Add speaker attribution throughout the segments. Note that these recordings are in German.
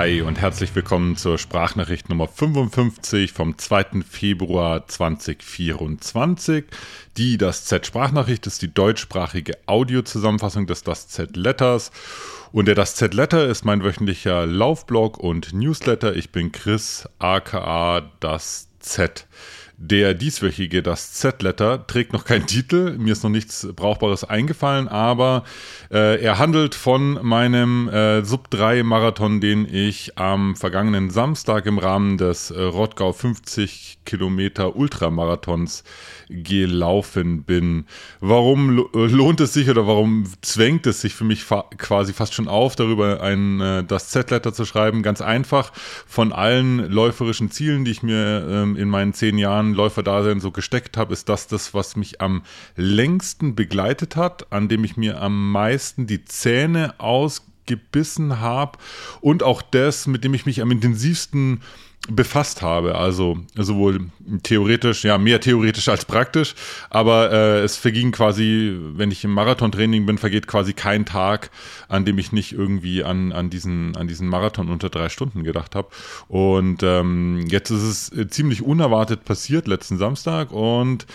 Speaker 1: Hi und herzlich willkommen zur Sprachnachricht Nummer 55 vom 2. Februar 2024. Die Das Z Sprachnachricht ist die deutschsprachige Audiozusammenfassung des Das Z Letters. Und der Das Z Letter ist mein wöchentlicher Laufblog und Newsletter. Ich bin Chris, aka Das Z. Der dieswöchige, das Z-Letter, trägt noch keinen Titel. Mir ist noch nichts Brauchbares eingefallen, aber äh, er handelt von meinem äh, Sub-3-Marathon, den ich am vergangenen Samstag im Rahmen des äh, Rottgau 50 Kilometer Ultramarathons gelaufen bin. Warum lohnt es sich oder warum zwängt es sich für mich fa quasi fast schon auf, darüber ein äh, das Z-Letter zu schreiben? Ganz einfach. Von allen läuferischen Zielen, die ich mir ähm, in meinen zehn Jahren Läuferdasein so gesteckt habe, ist das das, was mich am längsten begleitet hat, an dem ich mir am meisten die Zähne ausgebissen habe und auch das, mit dem ich mich am intensivsten befasst habe. Also sowohl theoretisch, ja, mehr theoretisch als praktisch, aber äh, es verging quasi, wenn ich im Marathontraining bin, vergeht quasi kein Tag, an dem ich nicht irgendwie an, an, diesen, an diesen Marathon unter drei Stunden gedacht habe. Und ähm, jetzt ist es ziemlich unerwartet passiert letzten Samstag und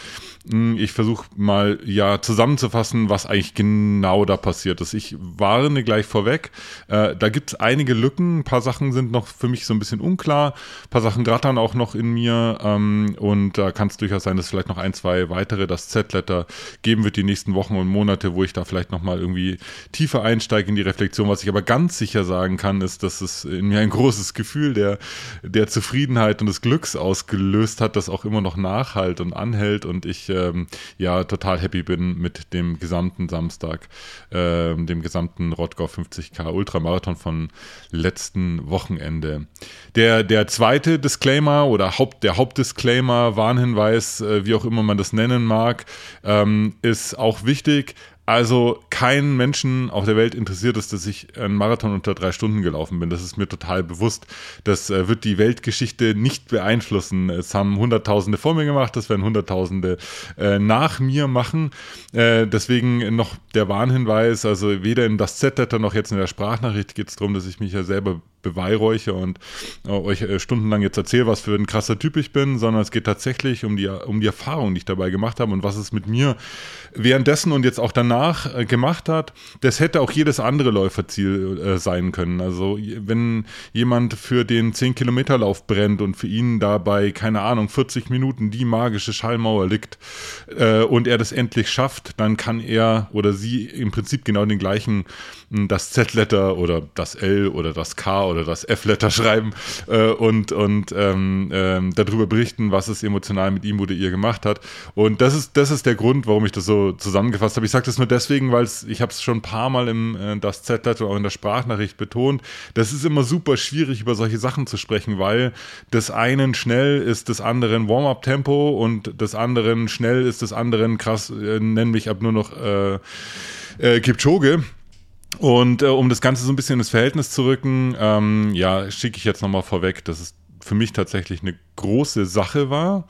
Speaker 1: hm, ich versuche mal ja zusammenzufassen, was eigentlich genau da passiert ist. Ich warne gleich vorweg. Äh, da gibt es einige Lücken. Ein paar Sachen sind noch für mich so ein bisschen unklar. Paar Sachen rattern auch noch in mir. Ähm, und da kann es durchaus sein, dass vielleicht noch ein, zwei weitere das Z-Letter geben wird die nächsten Wochen und Monate, wo ich da vielleicht nochmal irgendwie tiefer einsteige in die Reflexion. Was ich aber ganz sicher sagen kann, ist, dass es in mir ein großes Gefühl der, der Zufriedenheit und des Glücks ausgelöst hat, das auch immer noch nachhalt und anhält. Und ich ähm, ja total happy bin mit dem gesamten Samstag, äh, dem gesamten Rottgau 50k Ultramarathon von letzten Wochenende. Der, der zweite Disclaimer oder Haupt, der Hauptdisclaimer, Warnhinweis, äh, wie auch immer man das nennen mag, ähm, ist auch wichtig. Also kein Menschen auf der Welt interessiert es, dass ich einen Marathon unter drei Stunden gelaufen bin. Das ist mir total bewusst. Das äh, wird die Weltgeschichte nicht beeinflussen. Es haben Hunderttausende vor mir gemacht, das werden Hunderttausende äh, nach mir machen. Äh, deswegen noch der Warnhinweis, also weder in das Z-Letter noch jetzt in der Sprachnachricht geht es darum, dass ich mich ja selber beweihräuche und äh, euch äh, stundenlang jetzt erzähle, was für ein krasser Typ ich bin, sondern es geht tatsächlich um die, um die Erfahrung, die ich dabei gemacht habe und was es mit mir währenddessen und jetzt auch danach äh, gemacht hat. Das hätte auch jedes andere Läuferziel sein können. Also wenn jemand für den 10-Kilometer-Lauf brennt und für ihn dabei, keine Ahnung, 40 Minuten die magische Schallmauer liegt und er das endlich schafft, dann kann er oder sie im Prinzip genau den gleichen, das Z-Letter oder das L oder das K oder das F-Letter schreiben äh, und, und ähm, ähm, darüber berichten, was es emotional mit ihm oder ihr gemacht hat. Und das ist, das ist der Grund, warum ich das so zusammengefasst habe. Ich sage das nur deswegen, weil ich habe es schon ein paar Mal im äh, das Z-Letter auch in der Sprachnachricht betont. Das ist immer super schwierig, über solche Sachen zu sprechen, weil des einen schnell ist des anderen Warm-up-Tempo und des anderen schnell ist des anderen krass, äh, nenn mich ab nur noch äh, äh, Kipchoge. Und äh, um das Ganze so ein bisschen ins Verhältnis zu rücken, ähm, ja, schicke ich jetzt nochmal vorweg, dass es für mich tatsächlich eine große Sache war.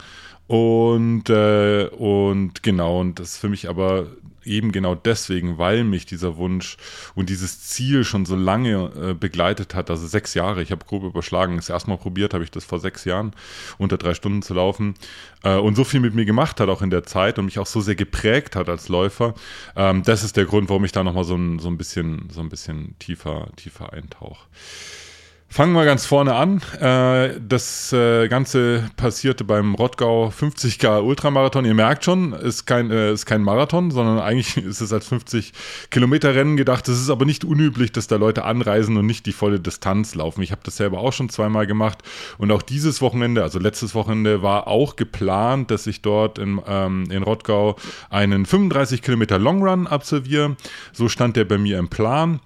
Speaker 1: Und, äh, und genau, und das für mich aber eben genau deswegen, weil mich dieser Wunsch und dieses Ziel schon so lange äh, begleitet hat, also sechs Jahre, ich habe grob überschlagen, das erste Mal probiert habe ich das vor sechs Jahren, unter drei Stunden zu laufen äh, und so viel mit mir gemacht hat auch in der Zeit und mich auch so sehr geprägt hat als Läufer, ähm, das ist der Grund, warum ich da nochmal so ein, so ein bisschen, so ein bisschen tiefer, tiefer eintauche. Fangen wir ganz vorne an. Äh, das äh, Ganze passierte beim Rottgau 50k Ultramarathon. Ihr merkt schon, ist kein, äh, ist kein Marathon, sondern eigentlich ist es als 50 Kilometer Rennen gedacht. Es ist aber nicht unüblich, dass da Leute anreisen und nicht die volle Distanz laufen. Ich habe das selber auch schon zweimal gemacht und auch dieses Wochenende, also letztes Wochenende, war auch geplant, dass ich dort in, ähm, in Rottgau einen 35 Kilometer Long Run absolviere. So stand der bei mir im Plan.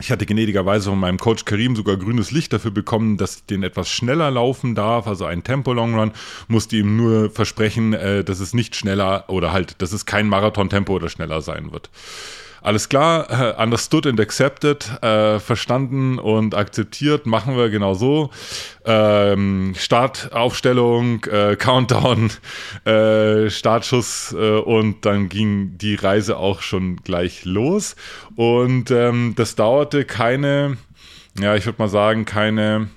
Speaker 1: Ich hatte gnädigerweise von meinem Coach Karim sogar grünes Licht dafür bekommen, dass ich den etwas schneller laufen darf, also ein Tempo-Long Run. Musste ihm nur versprechen, äh, dass es nicht schneller oder halt, dass es kein Marathon-Tempo oder schneller sein wird. Alles klar, äh, understood and accepted, äh, verstanden und akzeptiert, machen wir genau so. Ähm, Startaufstellung, äh, Countdown, äh, Startschuss äh, und dann ging die Reise auch schon gleich los. Und ähm, das dauerte keine ja, ich würde mal sagen, keine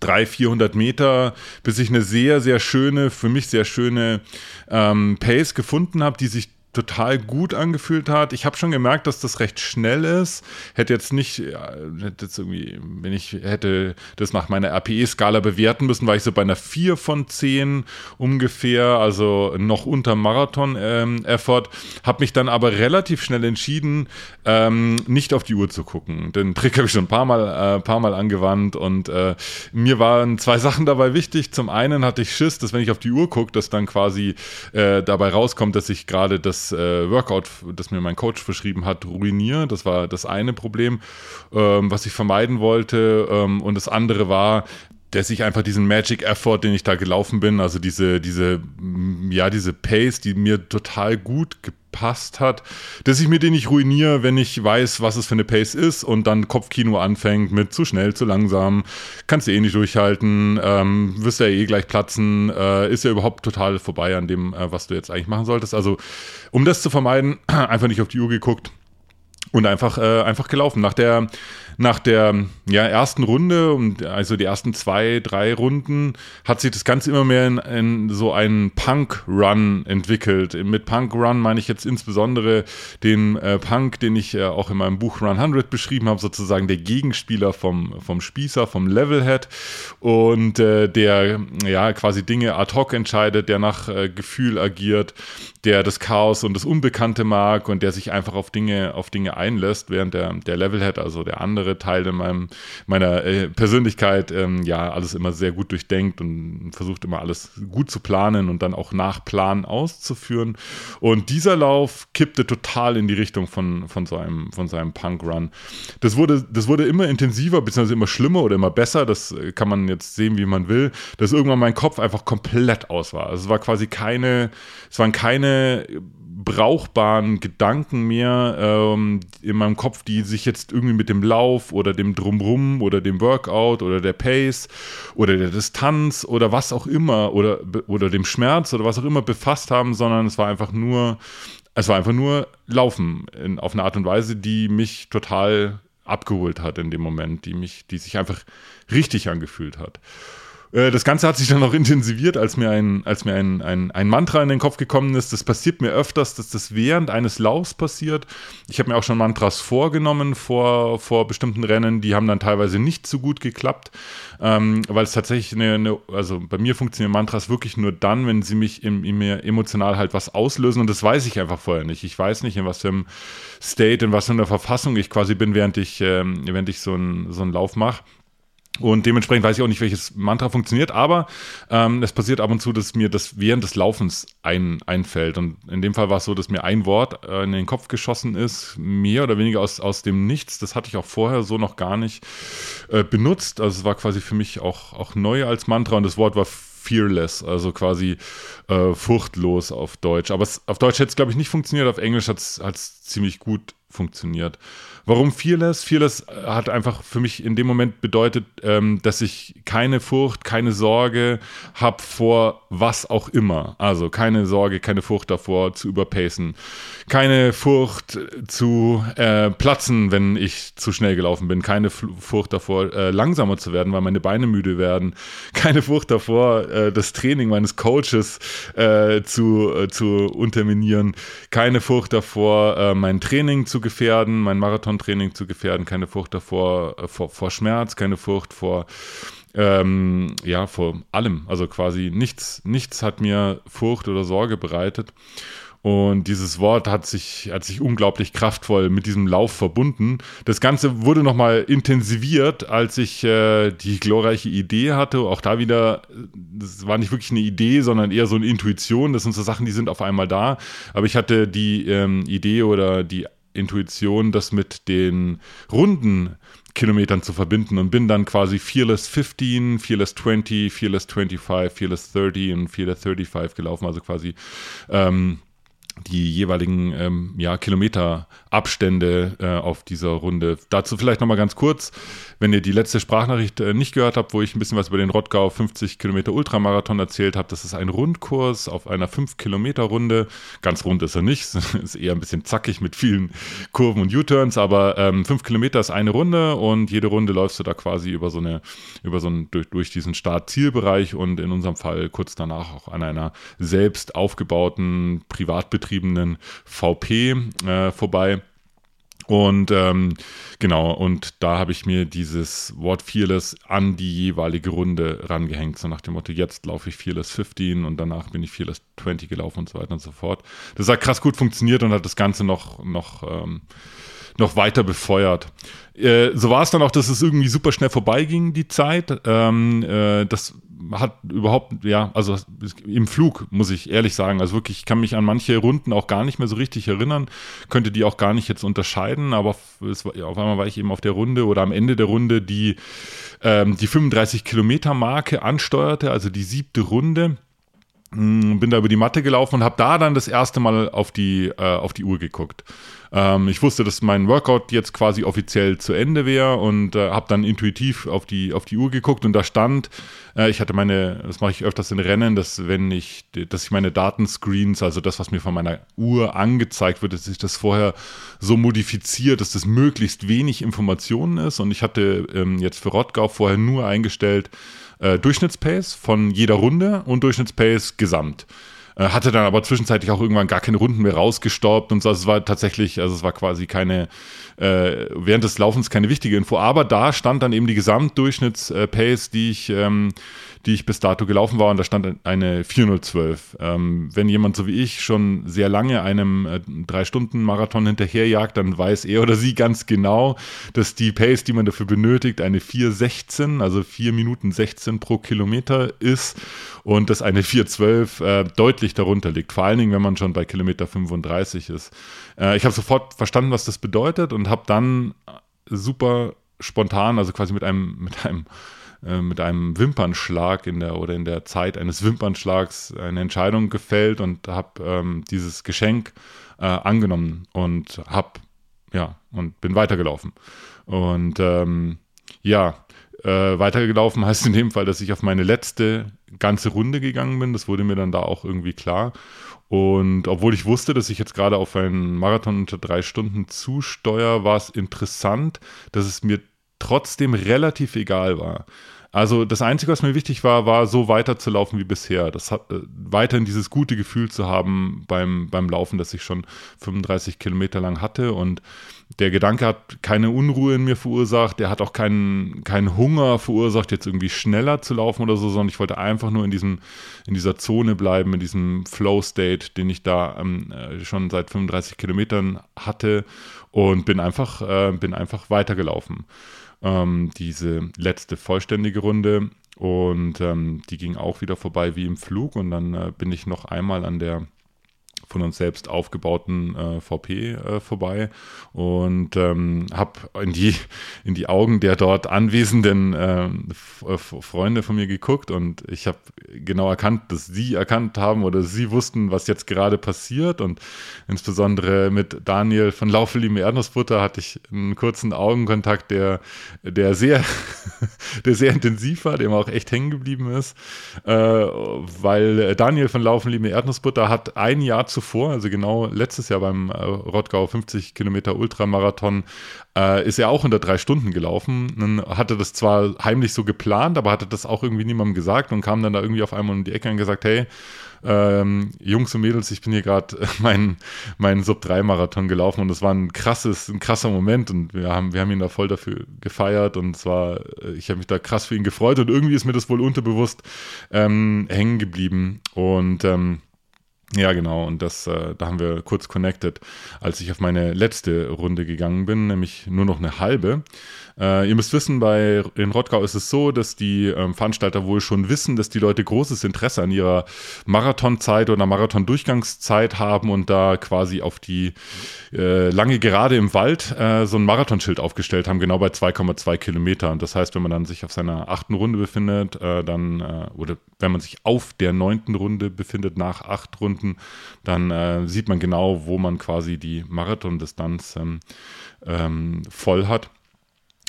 Speaker 1: 300, 400 Meter, bis ich eine sehr, sehr schöne, für mich sehr schöne ähm, Pace gefunden habe, die sich total gut angefühlt hat. Ich habe schon gemerkt, dass das recht schnell ist. Hätte jetzt nicht, ja, hätte jetzt irgendwie, wenn ich hätte das nach meiner RPE-Skala bewerten müssen, war ich so bei einer 4 von 10 ungefähr, also noch unter Marathon-Effort. Ähm, habe mich dann aber relativ schnell entschieden, ähm, nicht auf die Uhr zu gucken. Den Trick habe ich schon ein paar Mal, äh, paar Mal angewandt und äh, mir waren zwei Sachen dabei wichtig. Zum einen hatte ich Schiss, dass wenn ich auf die Uhr gucke, dass dann quasi äh, dabei rauskommt, dass ich gerade das äh, Workout, das mir mein Coach verschrieben hat, ruiniere. Das war das eine Problem, ähm, was ich vermeiden wollte. Ähm, und das andere war, dass ich einfach diesen Magic Effort, den ich da gelaufen bin, also diese, diese, ja, diese Pace, die mir total gut gepasst hat, dass ich mir den nicht ruiniere, wenn ich weiß, was es für eine Pace ist und dann Kopfkino anfängt mit zu schnell, zu langsam, kannst du eh nicht durchhalten, ähm, wirst ja eh gleich platzen, äh, ist ja überhaupt total vorbei an dem, äh, was du jetzt eigentlich machen solltest. Also, um das zu vermeiden, einfach nicht auf die Uhr geguckt und einfach, äh, einfach gelaufen. Nach der nach der ja, ersten Runde, und also die ersten zwei, drei Runden, hat sich das Ganze immer mehr in, in so einen Punk-Run entwickelt. Mit Punk-Run meine ich jetzt insbesondere den äh, Punk, den ich äh, auch in meinem Buch Run 100 beschrieben habe, sozusagen der Gegenspieler vom, vom Spießer, vom Levelhead und äh, der ja quasi Dinge ad hoc entscheidet, der nach äh, Gefühl agiert, der das Chaos und das Unbekannte mag und der sich einfach auf Dinge, auf Dinge einlässt, während der, der Levelhead, also der andere andere Teile meinem, meiner äh, Persönlichkeit ähm, ja alles immer sehr gut durchdenkt und versucht immer alles gut zu planen und dann auch nach Plan auszuführen. Und dieser Lauf kippte total in die Richtung von, von so einem, von so Punk-Run. Das wurde, das wurde immer intensiver, beziehungsweise immer schlimmer oder immer besser. Das kann man jetzt sehen, wie man will, dass irgendwann mein Kopf einfach komplett aus war. Also es war quasi keine, es waren keine brauchbaren Gedanken mehr ähm, in meinem Kopf, die sich jetzt irgendwie mit dem Lauf oder dem Drumrum oder dem Workout oder der Pace oder der Distanz oder was auch immer oder, oder dem Schmerz oder was auch immer befasst haben, sondern es war einfach nur, es war einfach nur Laufen in, auf eine Art und Weise, die mich total abgeholt hat in dem Moment, die mich, die sich einfach richtig angefühlt hat. Äh, das Ganze hat sich dann noch intensiviert, als mir, ein, als mir ein, ein, ein Mantra in den Kopf gekommen ist. Das passiert mir öfters, dass das während eines Laufs passiert. Ich habe mir auch schon Mantras vorgenommen vor, vor bestimmten Rennen, die haben dann teilweise nicht so gut geklappt, ähm, weil es tatsächlich eine, eine, also bei mir funktionieren Mantras wirklich nur dann, wenn sie mich im, in mir emotional halt was auslösen und das weiß ich einfach vorher nicht. Ich weiß nicht, in was für einem State, in was für einer Verfassung ich quasi bin, während ich, ähm, während ich so einen so einen Lauf mache. Und dementsprechend weiß ich auch nicht, welches Mantra funktioniert, aber ähm, es passiert ab und zu, dass mir das während des Laufens ein, einfällt. Und in dem Fall war es so, dass mir ein Wort äh, in den Kopf geschossen ist, mehr oder weniger aus, aus dem Nichts. Das hatte ich auch vorher so noch gar nicht äh, benutzt. Also es war quasi für mich auch, auch neu als Mantra und das Wort war fearless, also quasi äh, furchtlos auf Deutsch. Aber es, auf Deutsch hätte es, glaube ich, nicht funktioniert, auf Englisch hat es ziemlich gut funktioniert. Warum Fearless? Fearless äh, hat einfach für mich in dem Moment bedeutet, ähm, dass ich keine Furcht, keine Sorge habe vor was auch immer. Also keine Sorge, keine Furcht davor zu überpacen. Keine Furcht zu äh, platzen, wenn ich zu schnell gelaufen bin. Keine Furcht davor, äh, langsamer zu werden, weil meine Beine müde werden. Keine Furcht davor, äh, das Training meines Coaches äh, zu, äh, zu unterminieren. Keine Furcht davor, mein Training zu gefährden, mein Marathon Marathontraining zu gefährden, keine Furcht davor, äh, vor, vor Schmerz, keine Furcht vor, ähm, ja, vor allem. Also quasi nichts, nichts hat mir Furcht oder Sorge bereitet. Und dieses Wort hat sich, hat sich unglaublich kraftvoll mit diesem Lauf verbunden. Das Ganze wurde nochmal intensiviert, als ich äh, die glorreiche Idee hatte. Auch da wieder, das war nicht wirklich eine Idee, sondern eher so eine Intuition. Das sind so Sachen, die sind auf einmal da. Aber ich hatte die ähm, Idee oder die Intuition, das mit den runden Kilometern zu verbinden und bin dann quasi Fearless 15, Fearless 20, Fearless 25, Fearless 30 und Fearless 35 gelaufen, also quasi ähm, die jeweiligen ähm, ja, Kilometerabstände äh, auf dieser Runde. Dazu vielleicht nochmal ganz kurz, wenn ihr die letzte Sprachnachricht äh, nicht gehört habt, wo ich ein bisschen was über den Rottgau 50 Kilometer Ultramarathon erzählt habe, das ist ein Rundkurs auf einer 5 Kilometer Runde. Ganz rund ist er nicht, ist eher ein bisschen zackig mit vielen Kurven und U-Turns, aber ähm, 5 Kilometer ist eine Runde und jede Runde läufst du da quasi über so eine, über so einen, durch, durch diesen Start-Zielbereich und in unserem Fall kurz danach auch an einer selbst aufgebauten Privatbetrieb betriebenen VP äh, vorbei. Und ähm, genau, und da habe ich mir dieses Wort Fearless an die jeweilige Runde rangehängt, so nach dem Motto, jetzt laufe ich Fearless 15 und danach bin ich Fearless 20 gelaufen und so weiter und so fort. Das hat krass gut funktioniert und hat das Ganze noch, noch, ähm, noch weiter befeuert. Äh, so war es dann auch, dass es irgendwie super schnell vorbeiging, die Zeit. Ähm, äh, das hat überhaupt, ja, also im Flug, muss ich ehrlich sagen. Also wirklich, ich kann mich an manche Runden auch gar nicht mehr so richtig erinnern, könnte die auch gar nicht jetzt unterscheiden, aber es, auf einmal war ich eben auf der Runde oder am Ende der Runde, die ähm, die 35 Kilometer Marke ansteuerte, also die siebte Runde hm, bin da über die Matte gelaufen und habe da dann das erste Mal auf die, äh, auf die Uhr geguckt. Ähm, ich wusste, dass mein Workout jetzt quasi offiziell zu Ende wäre und äh, habe dann intuitiv auf die, auf die Uhr geguckt und da stand, äh, ich hatte meine, das mache ich öfters in Rennen, dass wenn ich, dass ich meine Datenscreens, also das, was mir von meiner Uhr angezeigt wird, dass ich das vorher so modifiziert, dass das möglichst wenig Informationen ist und ich hatte ähm, jetzt für Rottgau vorher nur eingestellt, äh, Durchschnittspace von jeder Runde und Durchschnittspace gesamt. Äh, hatte dann aber zwischenzeitlich auch irgendwann gar keine Runden mehr rausgestaubt und so. Also es war tatsächlich, also es war quasi keine, äh, während des Laufens keine wichtige Info. Aber da stand dann eben die Gesamtdurchschnittspace, die ich, ähm, die ich bis dato gelaufen war und da stand eine 4.012. Ähm, wenn jemand so wie ich schon sehr lange einem äh, Drei-Stunden-Marathon hinterherjagt, dann weiß er oder sie ganz genau, dass die Pace, die man dafür benötigt, eine 4.16, also 4 Minuten 16 pro Kilometer ist und dass eine 4.12 äh, deutlich darunter liegt, vor allen Dingen, wenn man schon bei Kilometer 35 ist. Äh, ich habe sofort verstanden, was das bedeutet und habe dann super spontan, also quasi mit einem, mit einem äh, mit einem Wimpernschlag in der oder in der Zeit eines Wimpernschlags eine Entscheidung gefällt und habe ähm, dieses Geschenk äh, angenommen und habe ja und bin weitergelaufen und ähm, ja äh, weitergelaufen heißt in dem Fall, dass ich auf meine letzte ganze Runde gegangen bin. Das wurde mir dann da auch irgendwie klar. Und obwohl ich wusste, dass ich jetzt gerade auf einen Marathon unter drei Stunden zusteuere, war es interessant, dass es mir trotzdem relativ egal war. Also das Einzige, was mir wichtig war, war so weiterzulaufen wie bisher. Das hat, äh, weiterhin dieses gute Gefühl zu haben beim, beim Laufen, das ich schon 35 Kilometer lang hatte. Und der Gedanke hat keine Unruhe in mir verursacht, der hat auch keinen, keinen Hunger verursacht, jetzt irgendwie schneller zu laufen oder so, sondern ich wollte einfach nur in, diesem, in dieser Zone bleiben, in diesem Flow-State, den ich da ähm, äh, schon seit 35 Kilometern hatte und bin einfach, äh, bin einfach weitergelaufen ähm, diese letzte vollständige Runde. Und ähm, die ging auch wieder vorbei wie im Flug. Und dann äh, bin ich noch einmal an der von uns selbst aufgebauten äh, VP äh, vorbei. Und ähm, habe in die, in die Augen der dort anwesenden äh, Freunde von mir geguckt und ich habe genau erkannt, dass sie erkannt haben oder sie wussten, was jetzt gerade passiert. Und insbesondere mit Daniel von Laufeliebe Erdnussbutter hatte ich einen kurzen Augenkontakt, der, der sehr, der sehr intensiv war, dem auch echt hängen geblieben ist, äh, weil Daniel von Laufeliebe Erdnussbutter hat ein Jahr zuvor, also genau letztes Jahr beim äh, Rottgau 50 Kilometer Ultramarathon, äh, ist er auch unter drei Stunden gelaufen. Dann hatte das zwar heimlich so geplant, aber hatte das auch irgendwie niemandem gesagt und kam dann da irgendwie auf einmal um die Ecke und gesagt, hey, ähm, Jungs und Mädels, ich bin hier gerade meinen mein Sub-3-Marathon gelaufen und das war ein krasses, ein krasser Moment und wir haben, wir haben ihn da voll dafür gefeiert und zwar, äh, ich habe mich da krass für ihn gefreut und irgendwie ist mir das wohl unterbewusst ähm, hängen geblieben und ähm, ja, genau. Und das, äh, da haben wir kurz connected, als ich auf meine letzte Runde gegangen bin, nämlich nur noch eine halbe. Äh, ihr müsst wissen, bei in Rottgau ist es so, dass die ähm, Veranstalter wohl schon wissen, dass die Leute großes Interesse an ihrer Marathonzeit oder Marathondurchgangszeit haben und da quasi auf die äh, lange Gerade im Wald äh, so ein Marathonschild aufgestellt haben, genau bei 2,2 Kilometern. Das heißt, wenn man dann sich auf seiner achten Runde befindet, äh, dann, äh, oder wenn man sich auf der neunten Runde befindet, nach acht Runden, Stunden, dann äh, sieht man genau, wo man quasi die Marathondistanz ähm, ähm, voll hat.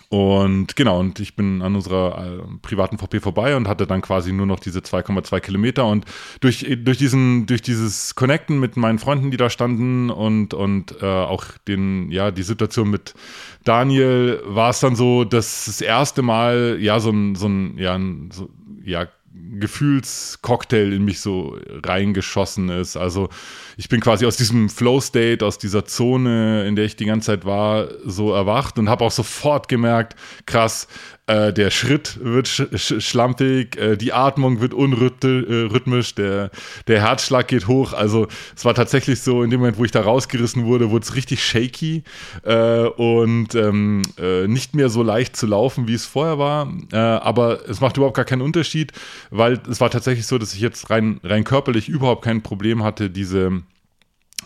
Speaker 1: Und genau, und ich bin an unserer äh, privaten VP vorbei und hatte dann quasi nur noch diese 2,2 Kilometer. Und durch, durch, diesen, durch dieses Connecten mit meinen Freunden, die da standen und, und äh, auch den, ja, die Situation mit Daniel, war es dann so, dass das erste Mal ja so ein, so ein, ja, so, ja, Gefühlscocktail in mich so reingeschossen ist. Also ich bin quasi aus diesem Flow-State, aus dieser Zone, in der ich die ganze Zeit war, so erwacht und habe auch sofort gemerkt, krass, äh, der Schritt wird sch sch schlampig, äh, die Atmung wird unrhythmisch, äh, der, der Herzschlag geht hoch. Also es war tatsächlich so, in dem Moment, wo ich da rausgerissen wurde, wurde es richtig shaky äh, und ähm, äh, nicht mehr so leicht zu laufen, wie es vorher war. aber es macht überhaupt gar keinen Unterschied, weil es war tatsächlich so, dass ich jetzt rein, rein körperlich überhaupt kein Problem hatte, diese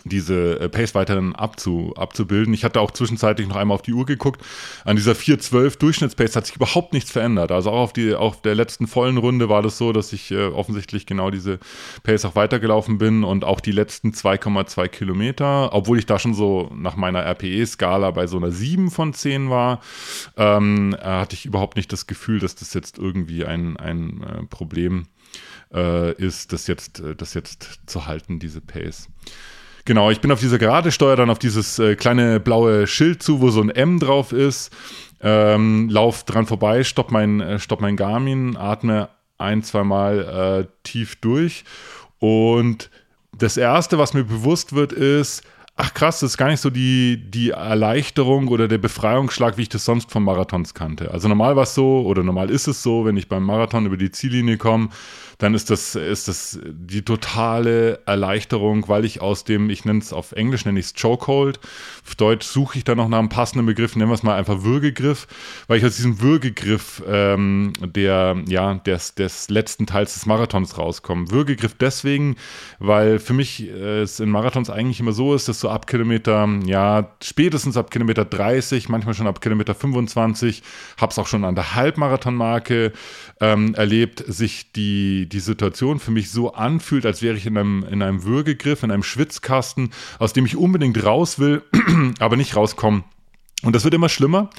Speaker 1: diese äh, Pace weiterhin abzu, abzubilden. Ich hatte auch zwischenzeitlich noch einmal auf die Uhr geguckt. An dieser 412 Durchschnittspace hat sich überhaupt nichts verändert. Also auch auf, die, auf der letzten vollen Runde war das so, dass ich äh, offensichtlich genau diese Pace auch weitergelaufen bin und auch die letzten 2,2 Kilometer, obwohl ich da schon so nach meiner RPE-Skala bei so einer 7 von 10 war, ähm, äh, hatte ich überhaupt nicht das Gefühl, dass das jetzt irgendwie ein, ein äh, Problem äh, ist, das jetzt, das jetzt zu halten, diese Pace. Genau, ich bin auf dieser Gerade, steuere dann auf dieses äh, kleine blaue Schild zu, wo so ein M drauf ist. Ähm, lauf dran vorbei, stopp mein, äh, stopp mein Garmin, atme ein, zweimal äh, tief durch. Und das Erste, was mir bewusst wird, ist, ach krass, das ist gar nicht so die, die Erleichterung oder der Befreiungsschlag, wie ich das sonst von Marathons kannte. Also normal war es so, oder normal ist es so, wenn ich beim Marathon über die Ziellinie komme, dann ist das, ist das die totale Erleichterung, weil ich aus dem, ich nenne es auf Englisch, nenne ich es Chokehold. Auf Deutsch suche ich da noch nach einem passenden Begriff, nennen wir es mal einfach Würgegriff, weil ich aus diesem Würgegriff ähm, der, ja, des, des letzten Teils des Marathons rauskomme. Würgegriff deswegen, weil für mich äh, es in Marathons eigentlich immer so ist, dass so ab Kilometer, ja, spätestens ab Kilometer 30, manchmal schon ab Kilometer 25, habe es auch schon an der Halbmarathonmarke ähm, erlebt, sich die, die Situation für mich so anfühlt, als wäre ich in einem, in einem Würgegriff, in einem Schwitzkasten, aus dem ich unbedingt raus will, aber nicht rauskomme. Und das wird immer schlimmer.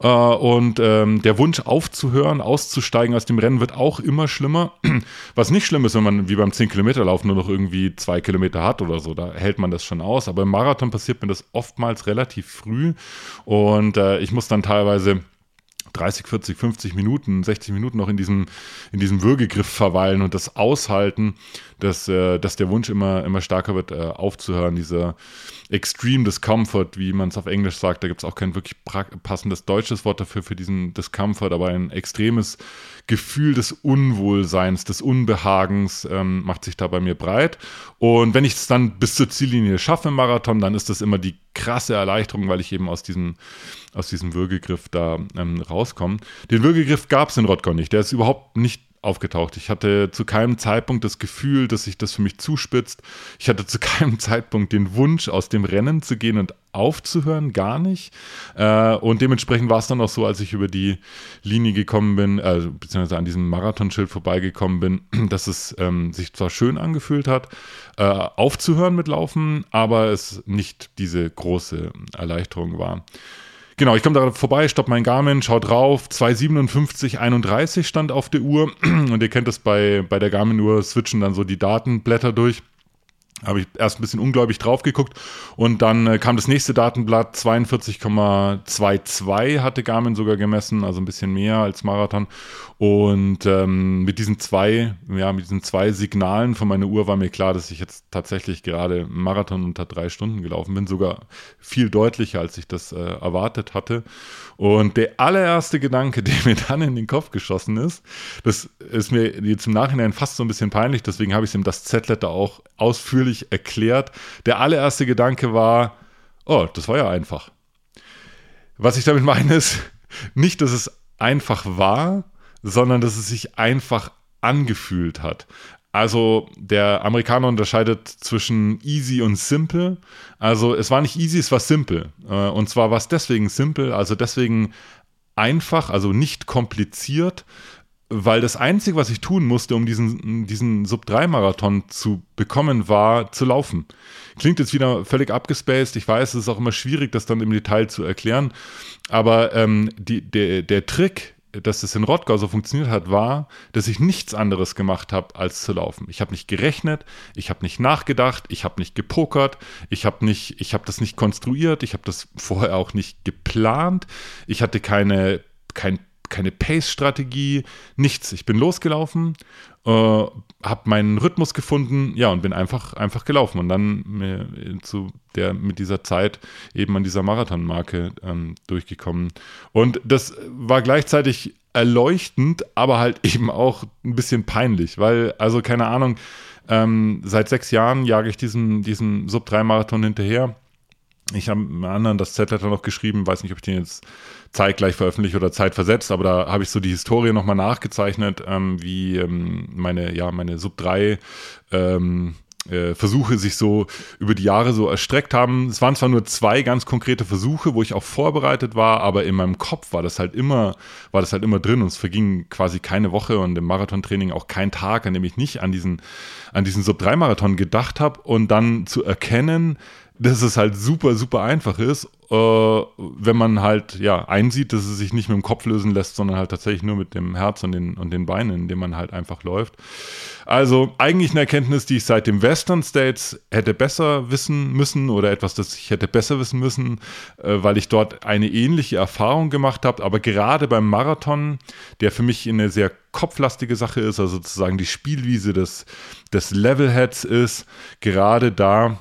Speaker 1: Äh, und ähm, der Wunsch aufzuhören, auszusteigen aus dem Rennen wird auch immer schlimmer. Was nicht schlimm ist, wenn man wie beim 10 Kilometer Laufen nur noch irgendwie zwei Kilometer hat oder so. Da hält man das schon aus. Aber im Marathon passiert mir das oftmals relativ früh. Und äh, ich muss dann teilweise 30, 40, 50 Minuten, 60 Minuten noch in diesem, in diesem Würgegriff verweilen und das aushalten, dass, äh, dass der Wunsch immer, immer stärker wird, äh, aufzuhören. Dieser Extreme Discomfort, wie man es auf Englisch sagt, da gibt es auch kein wirklich passendes deutsches Wort dafür, für diesen Discomfort, aber ein extremes Gefühl des Unwohlseins, des Unbehagens ähm, macht sich da bei mir breit. Und wenn ich es dann bis zur Ziellinie schaffe im Marathon, dann ist das immer die krasse Erleichterung, weil ich eben aus diesem, aus diesem Würgegriff da ähm, rauskomme. Den Würgegriff gab es in Rodgon nicht. Der ist überhaupt nicht aufgetaucht. Ich hatte zu keinem Zeitpunkt das Gefühl, dass sich das für mich zuspitzt. Ich hatte zu keinem Zeitpunkt den Wunsch, aus dem Rennen zu gehen und aufzuhören, gar nicht. Äh, und dementsprechend war es dann auch so, als ich über die Linie gekommen bin, also beziehungsweise an diesem Marathonschild vorbeigekommen bin, dass es ähm, sich zwar schön angefühlt hat, äh, aufzuhören mit Laufen, aber es nicht diese große Erleichterung war. Genau, ich komme da vorbei, stopp mein Garmin, schau drauf, 257,31 stand auf der Uhr. Und ihr kennt das bei, bei der Garmin-Uhr, switchen dann so die Datenblätter durch habe ich erst ein bisschen ungläubig drauf geguckt und dann äh, kam das nächste Datenblatt 42,22 hatte Garmin sogar gemessen, also ein bisschen mehr als Marathon und ähm, mit diesen zwei, ja, mit diesen zwei Signalen von meiner Uhr war mir klar, dass ich jetzt tatsächlich gerade Marathon unter drei Stunden gelaufen bin, sogar viel deutlicher, als ich das äh, erwartet hatte. Und der allererste Gedanke, der mir dann in den Kopf geschossen ist, das ist mir jetzt im Nachhinein fast so ein bisschen peinlich, deswegen habe ich es ihm das Z-Letter auch ausführlich erklärt. Der allererste Gedanke war, oh, das war ja einfach. Was ich damit meine ist, nicht, dass es einfach war, sondern dass es sich einfach angefühlt hat. Also der Amerikaner unterscheidet zwischen easy und simple. Also es war nicht easy, es war simple. Äh, und zwar war es deswegen simple, also deswegen einfach, also nicht kompliziert, weil das Einzige, was ich tun musste, um diesen, diesen Sub-3-Marathon zu bekommen, war zu laufen. Klingt jetzt wieder völlig abgespaced. Ich weiß, es ist auch immer schwierig, das dann im Detail zu erklären. Aber ähm, die, der, der Trick, dass es in Rottgau so funktioniert hat, war, dass ich nichts anderes gemacht habe, als zu laufen. Ich habe nicht gerechnet, ich habe nicht nachgedacht, ich habe nicht gepokert, ich habe nicht, das nicht konstruiert, ich habe das vorher auch nicht geplant, ich hatte keine, kein keine Pace-Strategie, nichts. Ich bin losgelaufen, äh, habe meinen Rhythmus gefunden, ja, und bin einfach, einfach gelaufen und dann äh, zu der, mit dieser Zeit eben an dieser Marathonmarke ähm, durchgekommen. Und das war gleichzeitig erleuchtend, aber halt eben auch ein bisschen peinlich, weil, also keine Ahnung, ähm, seit sechs Jahren jage ich diesen, diesen Sub-3-Marathon hinterher. Ich habe einem anderen das Z-Letter noch geschrieben, weiß nicht, ob ich den jetzt zeitgleich veröffentlicht oder zeitversetzt, aber da habe ich so die Historie nochmal nachgezeichnet, ähm, wie ähm, meine, ja, meine Sub 3 ähm, äh, Versuche sich so über die Jahre so erstreckt haben. Es waren zwar nur zwei ganz konkrete Versuche, wo ich auch vorbereitet war, aber in meinem Kopf war das halt immer, war das halt immer drin und es verging quasi keine Woche und im Marathontraining auch kein Tag, an dem ich nicht an diesen, an diesen Sub-3-Marathon gedacht habe und dann zu erkennen, dass es halt super, super einfach ist, äh, wenn man halt ja einsieht, dass es sich nicht mit dem Kopf lösen lässt, sondern halt tatsächlich nur mit dem Herz und den, und den Beinen, indem man halt einfach läuft. Also eigentlich eine Erkenntnis, die ich seit dem Western States hätte besser wissen müssen oder etwas, das ich hätte besser wissen müssen, äh, weil ich dort eine ähnliche Erfahrung gemacht habe. Aber gerade beim Marathon, der für mich eine sehr kopflastige Sache ist, also sozusagen die Spielwiese des, des Levelheads ist, gerade da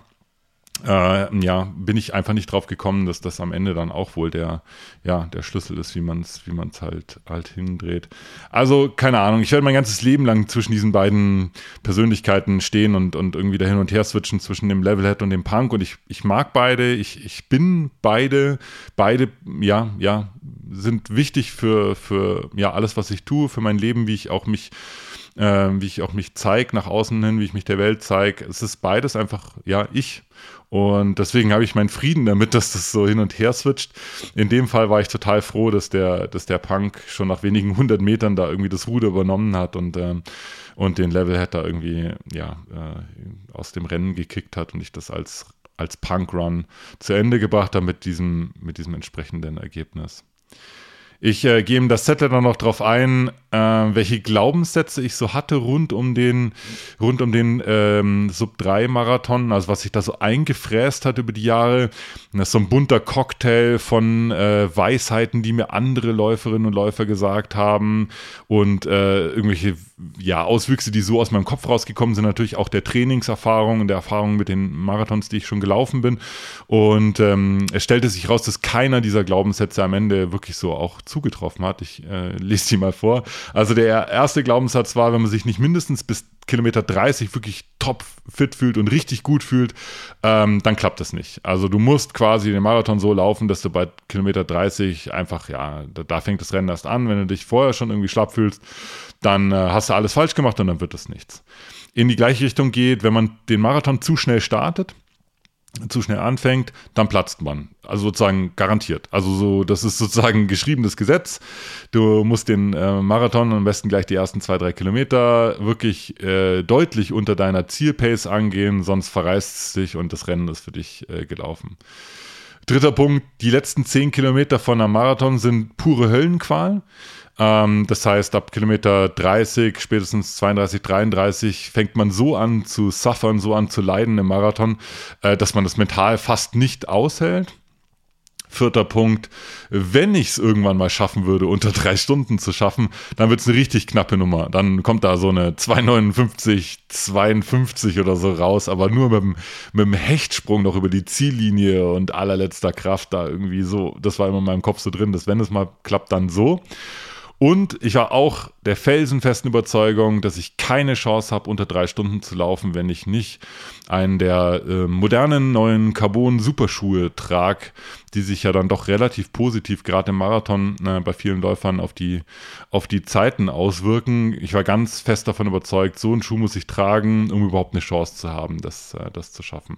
Speaker 1: äh, ja, bin ich einfach nicht drauf gekommen, dass das am Ende dann auch wohl der, ja, der Schlüssel ist, wie man es wie man's halt, halt hindreht. Also, keine Ahnung, ich werde mein ganzes Leben lang zwischen diesen beiden Persönlichkeiten stehen und, und irgendwie da hin und her switchen zwischen dem Levelhead und dem Punk und ich, ich mag beide, ich, ich bin beide, beide, ja, ja, sind wichtig für, für ja, alles, was ich tue, für mein Leben, wie ich auch mich äh, wie ich auch mich zeige nach außen hin, wie ich mich der Welt zeige. Es ist beides einfach, ja, ich. Und deswegen habe ich meinen Frieden damit, dass das so hin und her switcht. In dem Fall war ich total froh, dass der, dass der Punk schon nach wenigen hundert Metern da irgendwie das Ruder übernommen hat und, ähm, und den Levelhead da irgendwie ja, äh, aus dem Rennen gekickt hat und ich das als, als Punk-Run zu Ende gebracht habe mit diesem, mit diesem entsprechenden Ergebnis. Ich äh, gehe das Zettel dann noch drauf ein, äh, welche Glaubenssätze ich so hatte rund um den, rund um den ähm, Sub-3-Marathon, also was sich da so eingefräst hat über die Jahre. Das ist so ein bunter Cocktail von äh, Weisheiten, die mir andere Läuferinnen und Läufer gesagt haben und äh, irgendwelche ja, Auswüchse, die so aus meinem Kopf rausgekommen sind, natürlich auch der Trainingserfahrung und der Erfahrung mit den Marathons, die ich schon gelaufen bin. Und ähm, es stellte sich raus, dass keiner dieser Glaubenssätze am Ende wirklich so auch zugetroffen hat. Ich äh, lese die mal vor. Also der erste Glaubenssatz war, wenn man sich nicht mindestens bis Kilometer 30 wirklich top fit fühlt und richtig gut fühlt, ähm, dann klappt das nicht. Also du musst quasi den Marathon so laufen, dass du bei Kilometer 30 einfach, ja, da, da fängt das Rennen erst an. Wenn du dich vorher schon irgendwie schlapp fühlst, dann äh, hast du alles falsch gemacht und dann wird das nichts. In die gleiche Richtung geht, wenn man den Marathon zu schnell startet, zu schnell anfängt, dann platzt man. Also sozusagen garantiert. Also so, das ist sozusagen geschriebenes Gesetz. Du musst den äh, Marathon am besten gleich die ersten zwei, drei Kilometer wirklich äh, deutlich unter deiner Zielpace angehen, sonst verreißt es dich und das Rennen ist für dich äh, gelaufen. Dritter Punkt, die letzten zehn Kilometer von einem Marathon sind pure Höllenqual. Ähm, das heißt, ab Kilometer 30, spätestens 32, 33 fängt man so an zu suffern, so an zu leiden im Marathon, äh, dass man das mental fast nicht aushält. Vierter Punkt, wenn ich es irgendwann mal schaffen würde, unter drei Stunden zu schaffen, dann wird es eine richtig knappe Nummer. Dann kommt da so eine 2,59, 52 oder so raus, aber nur mit dem, mit dem Hechtsprung noch über die Ziellinie und allerletzter Kraft da irgendwie so. Das war immer in meinem Kopf so drin, dass wenn es mal klappt, dann so. Und ich war auch der felsenfesten Überzeugung, dass ich keine Chance habe, unter drei Stunden zu laufen, wenn ich nicht einen der äh, modernen neuen Carbon-Superschuhe trage, die sich ja dann doch relativ positiv gerade im Marathon äh, bei vielen Läufern auf die, auf die Zeiten auswirken. Ich war ganz fest davon überzeugt, so einen Schuh muss ich tragen, um überhaupt eine Chance zu haben, das, äh, das zu schaffen.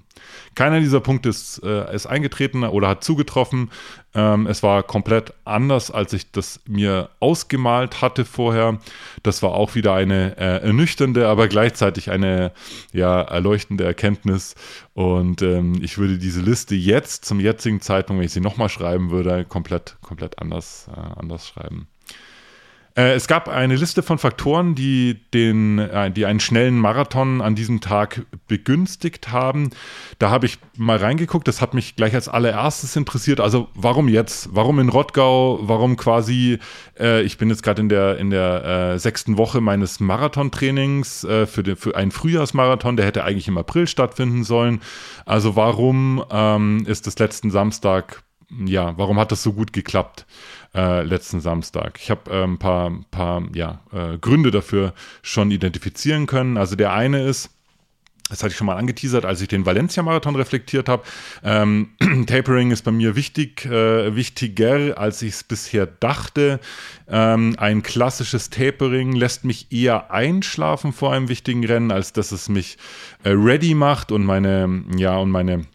Speaker 1: Keiner dieser Punkte ist, äh, ist eingetreten oder hat zugetroffen. Ähm, es war komplett anders, als ich das mir ausgemalt hatte vorher. Das war auch wieder eine äh, ernüchternde, aber gleichzeitig eine ja, erleuchtende Erkenntnis. Und ähm, ich würde diese Liste jetzt, zum jetzigen Zeitpunkt, wenn ich sie nochmal schreiben würde, komplett, komplett anders, äh, anders schreiben. Äh, es gab eine Liste von Faktoren, die, den, äh, die einen schnellen Marathon an diesem Tag begünstigt haben. Da habe ich mal reingeguckt, das hat mich gleich als allererstes interessiert. Also warum jetzt? Warum in Rottgau? Warum quasi, äh, ich bin jetzt gerade in der, in der äh, sechsten Woche meines Marathontrainings äh, für, den, für einen Frühjahrsmarathon, der hätte eigentlich im April stattfinden sollen. Also warum ähm, ist es letzten Samstag, ja, warum hat das so gut geklappt? Äh, letzten Samstag. Ich habe äh, ein paar, paar ja, äh, Gründe dafür schon identifizieren können. Also der eine ist, das hatte ich schon mal angeteasert, als ich den Valencia-Marathon reflektiert habe. Ähm, Tapering ist bei mir wichtig, äh, wichtiger, als ich es bisher dachte. Ähm, ein klassisches Tapering lässt mich eher einschlafen vor einem wichtigen Rennen, als dass es mich äh, ready macht und meine, ja, und meine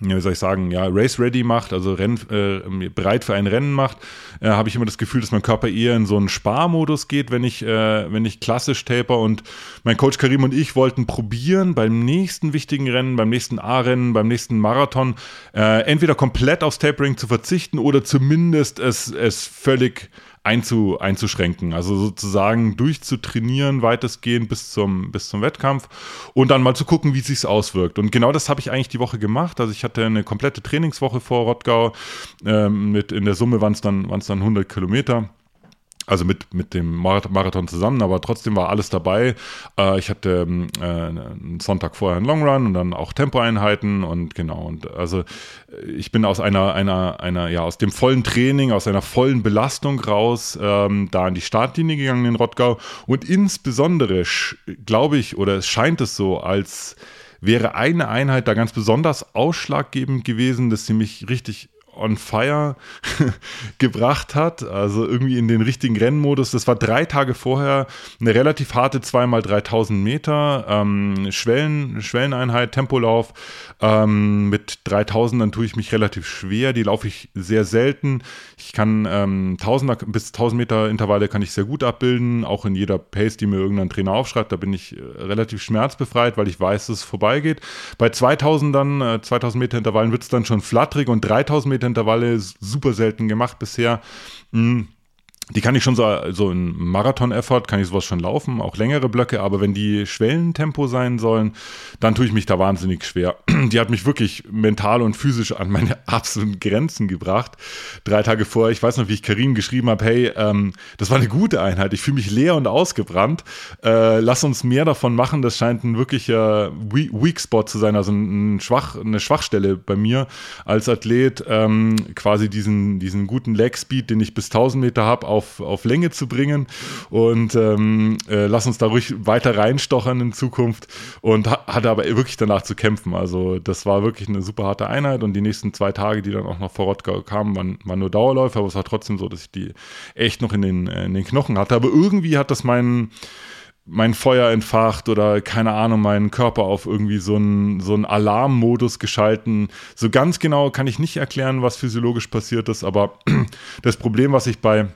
Speaker 1: wie soll ich sagen, ja, Race Ready macht, also Renn, äh, bereit für ein Rennen macht, äh, habe ich immer das Gefühl, dass mein Körper eher in so einen Sparmodus geht, wenn ich, äh, wenn ich klassisch taper. Und mein Coach Karim und ich wollten probieren, beim nächsten wichtigen Rennen, beim nächsten A-Rennen, beim nächsten Marathon, äh, entweder komplett aufs Tapering zu verzichten oder zumindest es, es völlig einzu, einzuschränken. Also sozusagen durchzutrainieren, weitestgehend bis zum, bis zum Wettkampf und dann mal zu gucken, wie es sich auswirkt. Und genau das habe ich eigentlich die Woche gemacht. Also ich hatte eine komplette Trainingswoche vor Rottgau. Ähm, mit in der Summe waren es dann, dann 100 Kilometer also mit, mit dem Marathon zusammen, aber trotzdem war alles dabei. Äh, ich hatte ähm, äh, einen Sonntag vorher einen Long Run und dann auch Tempoeinheiten und genau. Und also äh, ich bin aus einer, einer, einer, ja, aus dem vollen Training, aus einer vollen Belastung raus, ähm, da an die Startlinie gegangen in Rottgau. Und insbesondere glaube ich, oder es scheint es so, als wäre eine Einheit da ganz besonders ausschlaggebend gewesen, dass sie mich richtig on fire gebracht hat, also irgendwie in den richtigen Rennmodus. Das war drei Tage vorher eine relativ harte 2x3000 Meter ähm, Schwellen, Schwelleneinheit, Tempolauf. Ähm, mit 3000 dann tue ich mich relativ schwer, die laufe ich sehr selten. Ich kann ähm, 1000 bis 1000 Meter Intervalle kann ich sehr gut abbilden, auch in jeder Pace, die mir irgendein Trainer aufschreibt, da bin ich äh, relativ schmerzbefreit, weil ich weiß, dass es vorbeigeht. Bei 2000 dann, äh, 2000 Meter Intervallen wird es dann schon flatterig und 3000 Meter Intervalle super selten gemacht bisher. Mhm die kann ich schon so, so in Marathon-Effort, kann ich sowas schon laufen, auch längere Blöcke, aber wenn die Schwellentempo sein sollen, dann tue ich mich da wahnsinnig schwer. Die hat mich wirklich mental und physisch an meine absoluten Grenzen gebracht. Drei Tage vorher, ich weiß noch, wie ich Karim geschrieben habe, hey, ähm, das war eine gute Einheit, ich fühle mich leer und ausgebrannt, äh, lass uns mehr davon machen, das scheint ein wirklicher Weak Spot zu sein, also ein Schwach, eine Schwachstelle bei mir als Athlet, ähm, quasi diesen, diesen guten Leg Speed, den ich bis 1000 Meter habe, auf, auf Länge zu bringen. Und ähm, äh, lass uns da ruhig weiter reinstochern in Zukunft. Und ha hatte aber wirklich danach zu kämpfen. Also das war wirklich eine super harte Einheit. Und die nächsten zwei Tage, die dann auch noch vor Ort kamen, waren, waren nur Dauerläufe. Aber es war trotzdem so, dass ich die echt noch in den, äh, in den Knochen hatte. Aber irgendwie hat das meinen mein Feuer entfacht oder keine Ahnung, meinen Körper auf irgendwie so einen, so einen Alarmmodus geschalten. So ganz genau kann ich nicht erklären, was physiologisch passiert ist, aber das Problem, was ich bei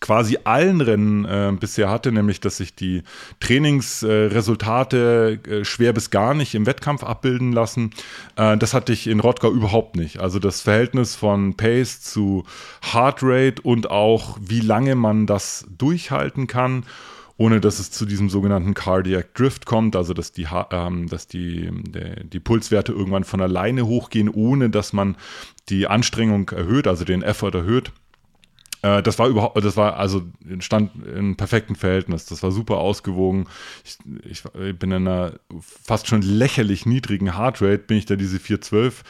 Speaker 1: quasi allen Rennen äh, bisher hatte, nämlich dass sich die Trainingsresultate äh, schwer bis gar nicht im Wettkampf abbilden lassen. Äh, das hatte ich in Rottgau überhaupt nicht. Also das Verhältnis von Pace zu Heartrate und auch wie lange man das durchhalten kann ohne dass es zu diesem sogenannten Cardiac Drift kommt, also dass die, ähm, dass die, die, die, Pulswerte irgendwann von alleine hochgehen, ohne dass man die Anstrengung erhöht, also den Effort erhöht. Äh, das war überhaupt, das war also stand in perfektem Verhältnis. Das war super ausgewogen. Ich, ich, ich bin in einer fast schon lächerlich niedrigen Heartrate, bin ich da diese 412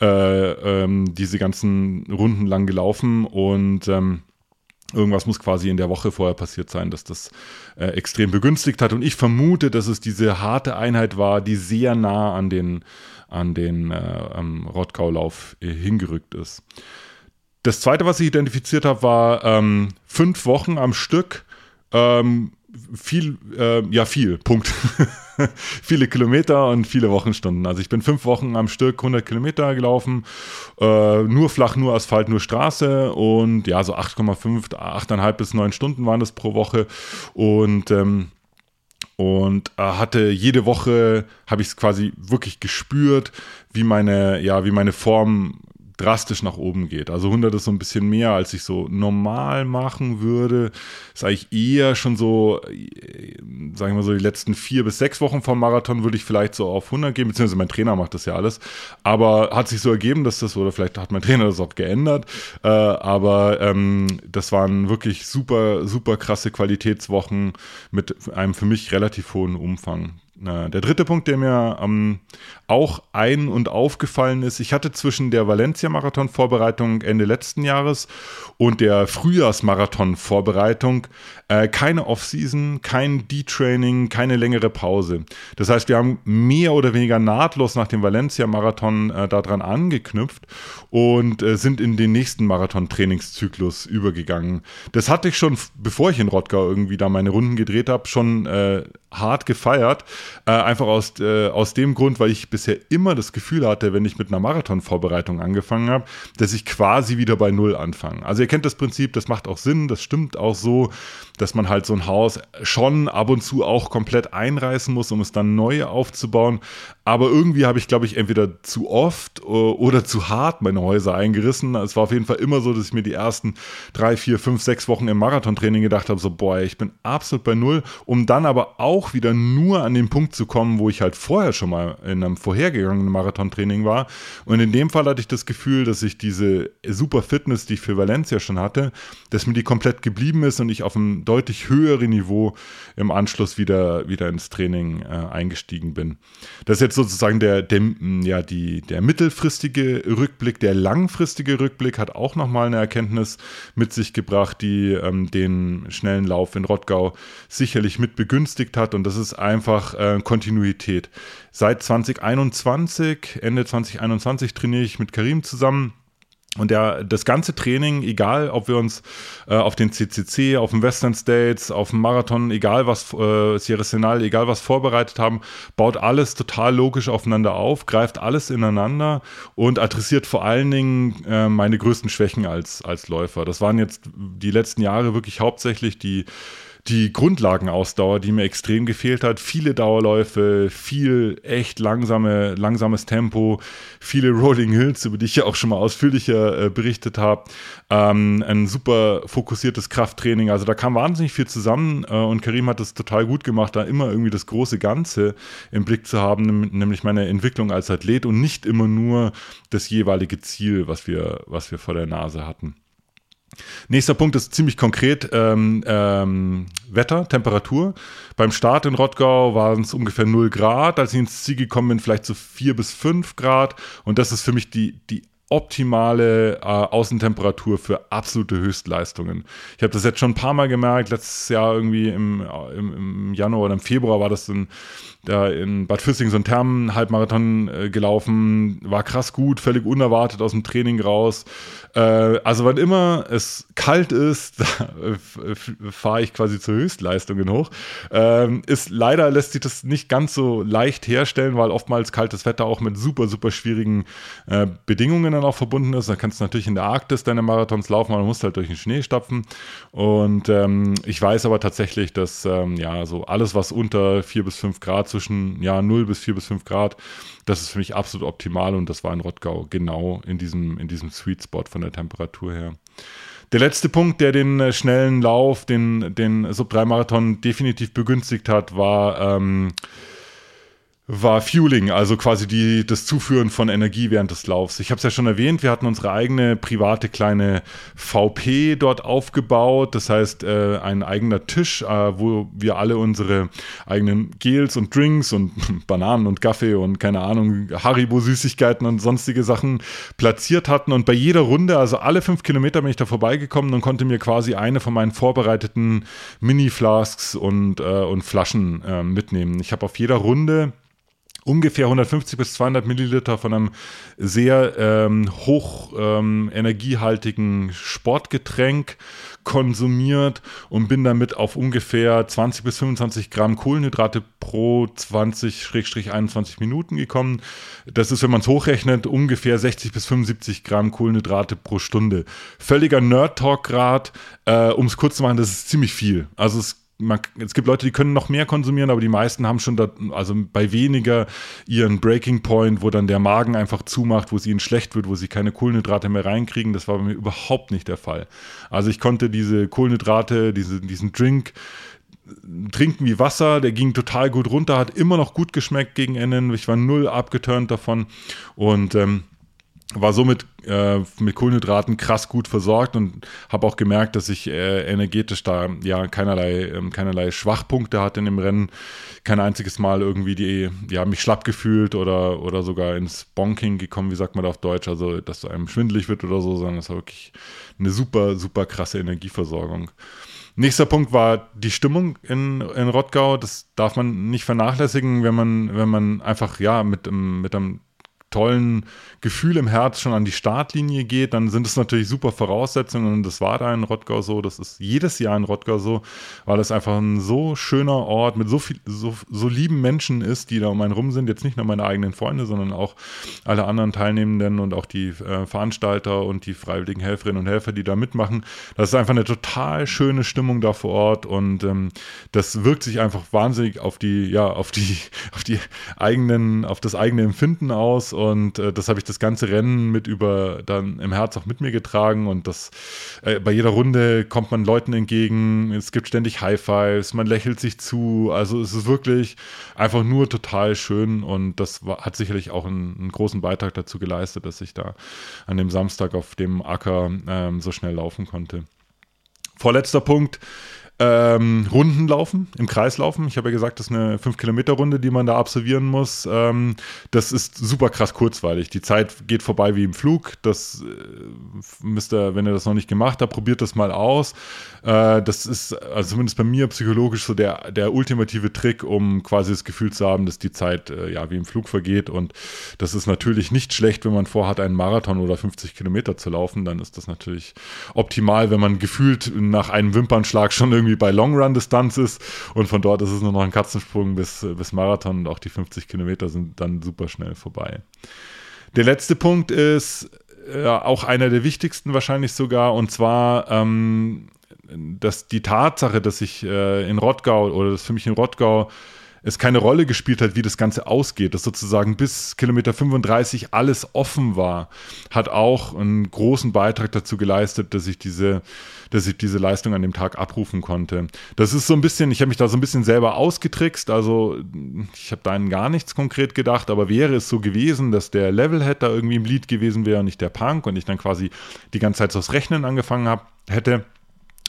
Speaker 1: äh, ähm, diese ganzen Runden lang gelaufen und ähm, Irgendwas muss quasi in der Woche vorher passiert sein, dass das äh, extrem begünstigt hat. Und ich vermute, dass es diese harte Einheit war, die sehr nah an den, an den äh, Rottgau-Lauf äh, hingerückt ist. Das zweite, was ich identifiziert habe, war ähm, fünf Wochen am Stück. Ähm, viel, äh, ja, viel, Punkt. viele Kilometer und viele Wochenstunden. Also ich bin fünf Wochen am Stück 100 Kilometer gelaufen, äh, nur flach, nur Asphalt, nur Straße und ja, so 8,5, 8,5 bis 9 Stunden waren das pro Woche und ähm, und äh, hatte jede Woche habe ich es quasi wirklich gespürt, wie meine ja wie meine Form drastisch nach oben geht. Also 100 ist so ein bisschen mehr, als ich so normal machen würde. Ist eigentlich eher schon so, äh, sagen wir so, die letzten vier bis sechs Wochen vom Marathon würde ich vielleicht so auf 100 gehen, beziehungsweise mein Trainer macht das ja alles. Aber hat sich so ergeben, dass das, oder vielleicht hat mein Trainer das auch geändert, äh, aber ähm, das waren wirklich super, super krasse Qualitätswochen mit einem für mich relativ hohen Umfang. Der dritte Punkt, der mir ähm, auch ein- und aufgefallen ist, ich hatte zwischen der Valencia-Marathon-Vorbereitung Ende letzten Jahres und der Frühjahrsmarathon-Vorbereitung äh, keine Off-Season, kein D-Training, keine längere Pause. Das heißt, wir haben mehr oder weniger nahtlos nach dem Valencia-Marathon äh, daran angeknüpft und äh, sind in den nächsten Marathon-Trainingszyklus übergegangen. Das hatte ich schon, bevor ich in Rottgau irgendwie da meine Runden gedreht habe, schon äh, hart gefeiert. Äh, einfach aus, äh, aus dem Grund, weil ich bisher immer das Gefühl hatte, wenn ich mit einer Marathon-Vorbereitung angefangen habe, dass ich quasi wieder bei Null anfange. Also ihr kennt das Prinzip, das macht auch Sinn, das stimmt auch so dass man halt so ein Haus schon ab und zu auch komplett einreißen muss, um es dann neu aufzubauen. Aber irgendwie habe ich, glaube ich, entweder zu oft oder zu hart meine Häuser eingerissen. Es war auf jeden Fall immer so, dass ich mir die ersten drei, vier, fünf, sechs Wochen im Marathontraining gedacht habe, so, boah, ich bin absolut bei Null, um dann aber auch wieder nur an den Punkt zu kommen, wo ich halt vorher schon mal in einem vorhergegangenen Marathontraining war. Und in dem Fall hatte ich das Gefühl, dass ich diese super Fitness, die ich für Valencia schon hatte, dass mir die komplett geblieben ist und ich auf einem deutlich höheren Niveau im Anschluss wieder, wieder ins Training äh, eingestiegen bin. Das ist jetzt sozusagen der, der, ja, die, der mittelfristige Rückblick, der langfristige Rückblick hat auch nochmal eine Erkenntnis mit sich gebracht, die ähm, den schnellen Lauf in Rottgau sicherlich mit begünstigt hat und das ist einfach äh, Kontinuität. Seit 2021, Ende 2021 trainiere ich mit Karim zusammen und der, das ganze Training, egal ob wir uns äh, auf den CCC, auf dem Western States, auf dem Marathon, egal was, äh, Sierra Senal, egal was vorbereitet haben, baut alles total logisch aufeinander auf, greift alles ineinander und adressiert vor allen Dingen äh, meine größten Schwächen als, als Läufer. Das waren jetzt die letzten Jahre wirklich hauptsächlich die die Grundlagenausdauer, die mir extrem gefehlt hat. Viele Dauerläufe, viel echt langsame, langsames Tempo, viele Rolling Hills, über die ich ja auch schon mal ausführlicher äh, berichtet habe. Ähm, ein super fokussiertes Krafttraining. Also da kam wahnsinnig viel zusammen äh, und Karim hat es total gut gemacht, da immer irgendwie das große Ganze im Blick zu haben, nämlich meine Entwicklung als Athlet und nicht immer nur das jeweilige Ziel, was wir, was wir vor der Nase hatten. Nächster Punkt ist ziemlich konkret ähm, ähm, Wetter, Temperatur. Beim Start in Rottgau waren es ungefähr 0 Grad. Als ich ins Ziel gekommen bin, vielleicht so 4 bis 5 Grad. Und das ist für mich die, die optimale äh, Außentemperatur für absolute Höchstleistungen. Ich habe das jetzt schon ein paar Mal gemerkt. Letztes Jahr irgendwie im, im, im Januar oder im Februar war das dann da in Bad Füssing so ein Thermen-Halbmarathon äh, gelaufen, war krass gut, völlig unerwartet aus dem Training raus. Äh, also wann immer es kalt ist, fahre ich quasi zu Höchstleistungen hoch. Ähm, ist leider lässt sich das nicht ganz so leicht herstellen, weil oftmals kaltes Wetter auch mit super, super schwierigen äh, Bedingungen dann auch verbunden ist. Da kannst du natürlich in der Arktis deine Marathons laufen, aber du musst halt durch den Schnee stapfen. Und ähm, ich weiß aber tatsächlich, dass ähm, ja so alles, was unter 4 bis 5 Grad zwischen ja, 0 bis 4 bis 5 Grad. Das ist für mich absolut optimal und das war in Rottgau genau in diesem, in diesem Sweet Spot von der Temperatur her. Der letzte Punkt, der den äh, schnellen Lauf, den, den Sub-3-Marathon definitiv begünstigt hat, war ähm, war Fueling, also quasi die, das Zuführen von Energie während des Laufs. Ich habe es ja schon erwähnt, wir hatten unsere eigene private kleine VP dort aufgebaut. Das heißt, äh, ein eigener Tisch, äh, wo wir alle unsere eigenen Gels und Drinks und Bananen und Kaffee und keine Ahnung, Haribo-Süßigkeiten und sonstige Sachen platziert hatten. Und bei jeder Runde, also alle fünf Kilometer bin ich da vorbeigekommen und konnte mir quasi eine von meinen vorbereiteten Mini-Flasks und, äh, und Flaschen äh, mitnehmen. Ich habe auf jeder Runde ungefähr 150 bis 200 Milliliter von einem sehr ähm, hoch ähm, energiehaltigen Sportgetränk konsumiert und bin damit auf ungefähr 20 bis 25 Gramm Kohlenhydrate pro 20-21 Minuten gekommen. Das ist, wenn man es hochrechnet, ungefähr 60 bis 75 Gramm Kohlenhydrate pro Stunde. Völliger Nerd-Talk-Grad, äh, um es kurz zu machen, das ist ziemlich viel. Also es man, es gibt Leute, die können noch mehr konsumieren, aber die meisten haben schon, da, also bei weniger ihren Breaking Point, wo dann der Magen einfach zumacht, wo es ihnen schlecht wird, wo sie keine Kohlenhydrate mehr reinkriegen. Das war bei mir überhaupt nicht der Fall. Also ich konnte diese Kohlenhydrate, diese, diesen Drink trinken wie Wasser, der ging total gut runter, hat immer noch gut geschmeckt gegen Ende. Ich war null abgeturnt davon und ähm, war somit äh, mit Kohlenhydraten krass gut versorgt und habe auch gemerkt, dass ich äh, energetisch da ja keinerlei, ähm, keinerlei Schwachpunkte hatte in dem Rennen. Kein einziges Mal irgendwie die, ja, mich schlapp gefühlt oder, oder sogar ins Bonking gekommen, wie sagt man da auf Deutsch, also dass einem schwindelig wird oder so, sondern es war wirklich eine super, super krasse Energieversorgung. Nächster Punkt war die Stimmung in, in Rottgau. Das darf man nicht vernachlässigen, wenn man, wenn man einfach ja mit, mit einem tollen Gefühl im Herz schon an die Startlinie geht, dann sind es natürlich super Voraussetzungen und das war da in Rottgau so, das ist jedes Jahr in Rottgau so, weil es einfach ein so schöner Ort mit so viel, so, so lieben Menschen ist, die da um einen rum sind, jetzt nicht nur meine eigenen Freunde, sondern auch alle anderen Teilnehmenden und auch die äh, Veranstalter und die freiwilligen Helferinnen und Helfer, die da mitmachen. Das ist einfach eine total schöne Stimmung da vor Ort und ähm, das wirkt sich einfach wahnsinnig auf die, ja, auf die, auf die eigenen, auf das eigene Empfinden aus und äh, das habe ich das ganze Rennen mit über dann im Herz auch mit mir getragen. Und das äh, bei jeder Runde kommt man Leuten entgegen, es gibt ständig High Fives, man lächelt sich zu, also es ist wirklich einfach nur total schön. Und das war, hat sicherlich auch einen, einen, großen Beitrag dazu geleistet, dass ich da an dem Samstag auf dem Acker ähm, so schnell laufen konnte. Vorletzter Punkt, ähm, Runden laufen, im Kreis laufen. Ich habe ja gesagt, das ist eine 5-Kilometer-Runde, die man da absolvieren muss. Ähm, das ist super krass kurzweilig. Die Zeit geht vorbei wie im Flug. Das äh, müsst ihr, wenn ihr das noch nicht gemacht habt, probiert das mal aus. Äh, das ist also zumindest bei mir psychologisch so der, der ultimative Trick, um quasi das Gefühl zu haben, dass die Zeit äh, ja wie im Flug vergeht. Und das ist natürlich nicht schlecht, wenn man vorhat, einen Marathon oder 50 Kilometer zu laufen. Dann ist das natürlich optimal, wenn man gefühlt nach einem Wimpernschlag schon irgendwie irgendwie bei Long-Run-Distanz ist und von dort ist es nur noch ein Katzensprung bis, bis Marathon und auch die 50 Kilometer sind dann super schnell vorbei. Der letzte Punkt ist äh, auch einer der wichtigsten wahrscheinlich sogar und zwar ähm, dass die Tatsache, dass ich äh, in Rottgau oder dass für mich in Rottgau es keine Rolle gespielt hat, wie das Ganze ausgeht, dass sozusagen bis Kilometer 35 alles offen war, hat auch einen großen Beitrag dazu geleistet, dass ich diese, dass ich diese Leistung an dem Tag abrufen konnte. Das ist so ein bisschen, ich habe mich da so ein bisschen selber ausgetrickst, also ich habe da an gar nichts konkret gedacht, aber wäre es so gewesen, dass der Levelhead da irgendwie im Lied gewesen wäre und nicht der Punk und ich dann quasi die ganze Zeit so das Rechnen angefangen habe, hätte,